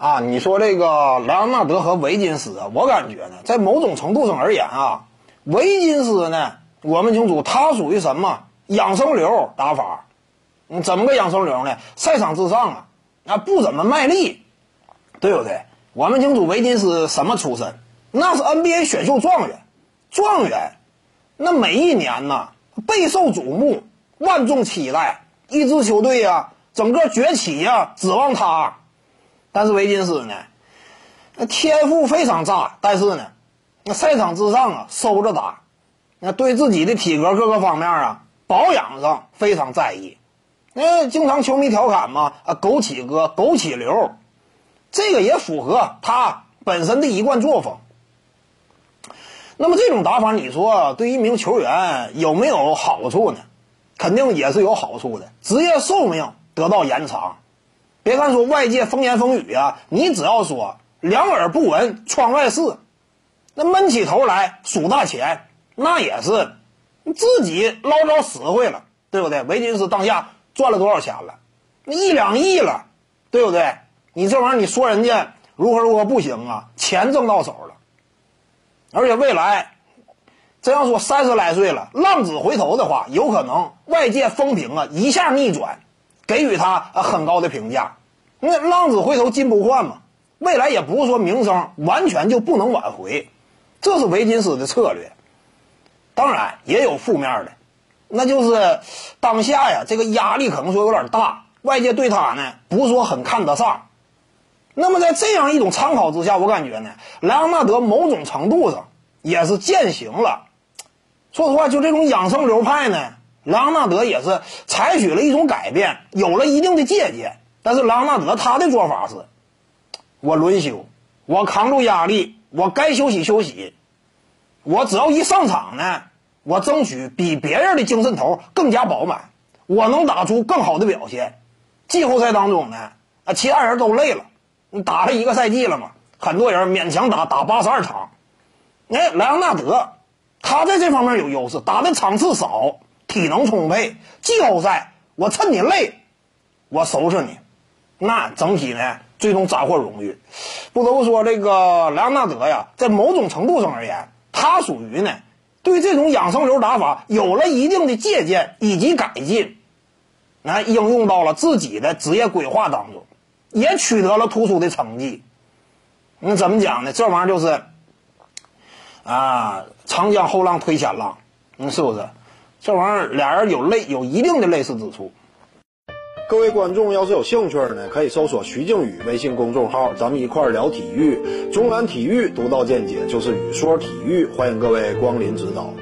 啊，你说这个莱昂纳德和维金斯啊，我感觉呢，在某种程度上而言啊，维金斯呢，我们清楚他属于什么养生流打法，嗯，怎么个养生流呢？赛场之上啊，啊不怎么卖力，对不对？我们清楚维金斯什么出身？那是 NBA 选秀状元，状元，那每一年呢备受瞩目，万众期待，一支球队呀，整个崛起呀，指望他。但是维金斯呢，那天赋非常炸，但是呢，那赛场之上啊收着打，那对自己的体格各个方面啊保养上非常在意，那经常球迷调侃嘛啊枸杞哥枸杞流，这个也符合他本身的一贯作风。那么这种打法，你说对一名球员有没有好处呢？肯定也是有好处的，职业寿命得到延长。别看说外界风言风语啊，你只要说两耳不闻窗外事，那闷起头来数大钱，那也是自己捞着实惠了，对不对？维金斯当下赚了多少钱了？那一两亿了，对不对？你这玩意儿你说人家如何如何不行啊？钱挣到手了，而且未来真要说三十来岁了，浪子回头的话，有可能外界风评啊一下逆转。给予他很高的评价，那浪子回头金不换嘛，未来也不是说名声完全就不能挽回，这是维金斯的策略。当然也有负面的，那就是当下呀，这个压力可能说有点大，外界对他呢不是说很看得上。那么在这样一种参考之下，我感觉呢，莱昂纳德某种程度上也是践行了。说实话，就这种养生流派呢。莱昂纳德也是采取了一种改变，有了一定的借鉴。但是莱昂纳德他的做法是：我轮休，我扛住压力，我该休息休息。我只要一上场呢，我争取比别人的精神头更加饱满，我能打出更好的表现。季后赛当中呢，啊，其他人都累了，你打了一个赛季了嘛，很多人勉强打打八十二场。哎，莱昂纳德他在这方面有优势，打的场次少。体能充沛，季后赛我趁你累，我收拾你，那整体呢最终斩获荣誉。不得不说，这个莱昂纳德呀，在某种程度上而言，他属于呢对这种养生流打法有了一定的借鉴以及改进，那应用到了自己的职业规划当中，也取得了突出的成绩。那怎么讲呢？这玩意儿就是啊，长江后浪推前浪，嗯，是不是？这玩意儿俩人有类有一定的类似之处。各位观众要是有兴趣呢，可以搜索徐静宇微信公众号，咱们一块儿聊体育。中南体育独到见解就是语说体育，欢迎各位光临指导。